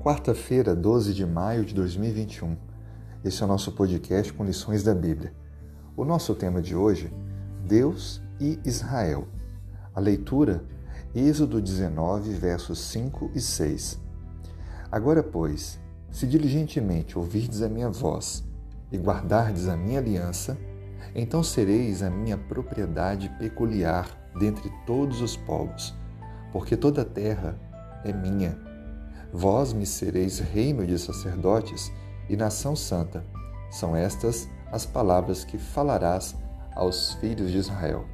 Quarta-feira, 12 de maio de 2021. Esse é o nosso podcast com lições da Bíblia. O nosso tema de hoje, Deus e Israel. A leitura, Êxodo 19, versos 5 e 6. Agora, pois, se diligentemente ouvirdes a minha voz e guardardes a minha aliança, então sereis a minha propriedade peculiar dentre todos os povos, porque toda a terra é minha Vós me sereis reino de sacerdotes e nação santa. São estas as palavras que falarás aos filhos de Israel.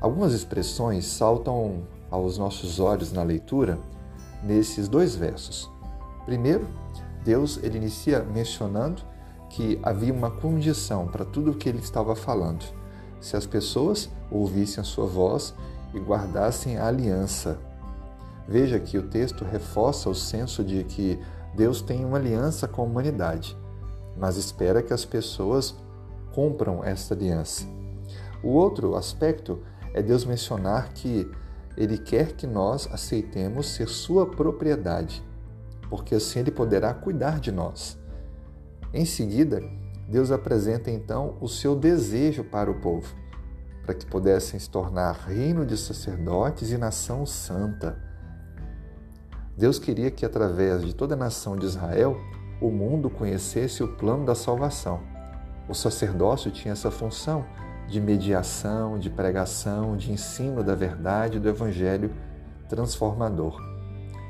Algumas expressões saltam aos nossos olhos na leitura nesses dois versos. Primeiro, Deus ele inicia mencionando que havia uma condição para tudo o que ele estava falando. Se as pessoas ouvissem a sua voz e guardassem a aliança, Veja que o texto reforça o senso de que Deus tem uma aliança com a humanidade, mas espera que as pessoas cumpram esta aliança. O outro aspecto é Deus mencionar que Ele quer que nós aceitemos ser Sua propriedade, porque assim Ele poderá cuidar de nós. Em seguida, Deus apresenta então o seu desejo para o povo, para que pudessem se tornar reino de sacerdotes e nação santa Deus queria que, através de toda a nação de Israel, o mundo conhecesse o plano da salvação. O sacerdócio tinha essa função de mediação, de pregação, de ensino da verdade do Evangelho transformador.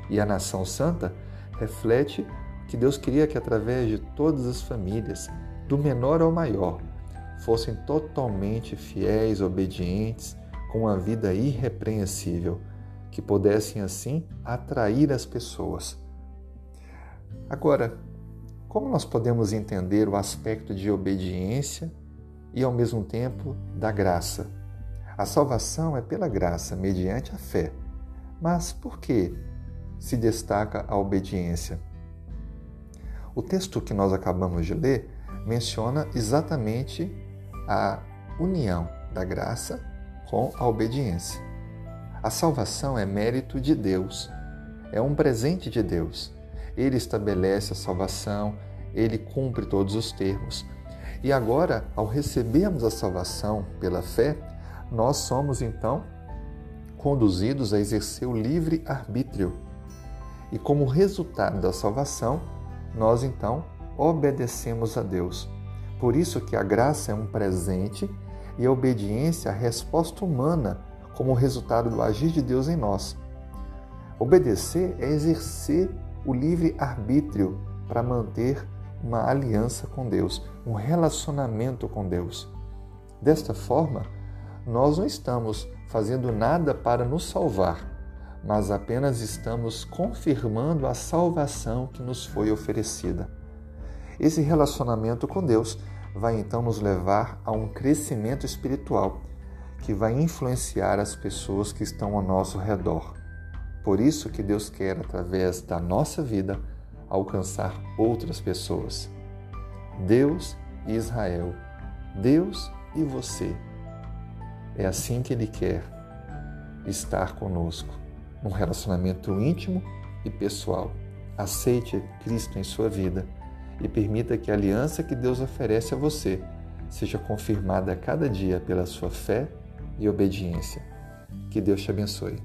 E a nação santa reflete que Deus queria que, através de todas as famílias, do menor ao maior, fossem totalmente fiéis, obedientes, com uma vida irrepreensível que pudessem assim atrair as pessoas. Agora, como nós podemos entender o aspecto de obediência e ao mesmo tempo da graça? A salvação é pela graça, mediante a fé. Mas por que se destaca a obediência? O texto que nós acabamos de ler menciona exatamente a união da graça com a obediência. A salvação é mérito de Deus, é um presente de Deus. Ele estabelece a salvação, ele cumpre todos os termos. E agora, ao recebermos a salvação pela fé, nós somos então conduzidos a exercer o livre arbítrio. E como resultado da salvação, nós então obedecemos a Deus. Por isso que a graça é um presente e a obediência a resposta humana como resultado do agir de Deus em nós. Obedecer é exercer o livre arbítrio para manter uma aliança com Deus, um relacionamento com Deus. Desta forma, nós não estamos fazendo nada para nos salvar, mas apenas estamos confirmando a salvação que nos foi oferecida. Esse relacionamento com Deus vai então nos levar a um crescimento espiritual que vai influenciar as pessoas que estão ao nosso redor. Por isso que Deus quer, através da nossa vida, alcançar outras pessoas. Deus e Israel, Deus e você. É assim que Ele quer estar conosco, num relacionamento íntimo e pessoal. Aceite Cristo em sua vida e permita que a aliança que Deus oferece a você seja confirmada a cada dia pela sua fé e obediência. Que Deus te abençoe.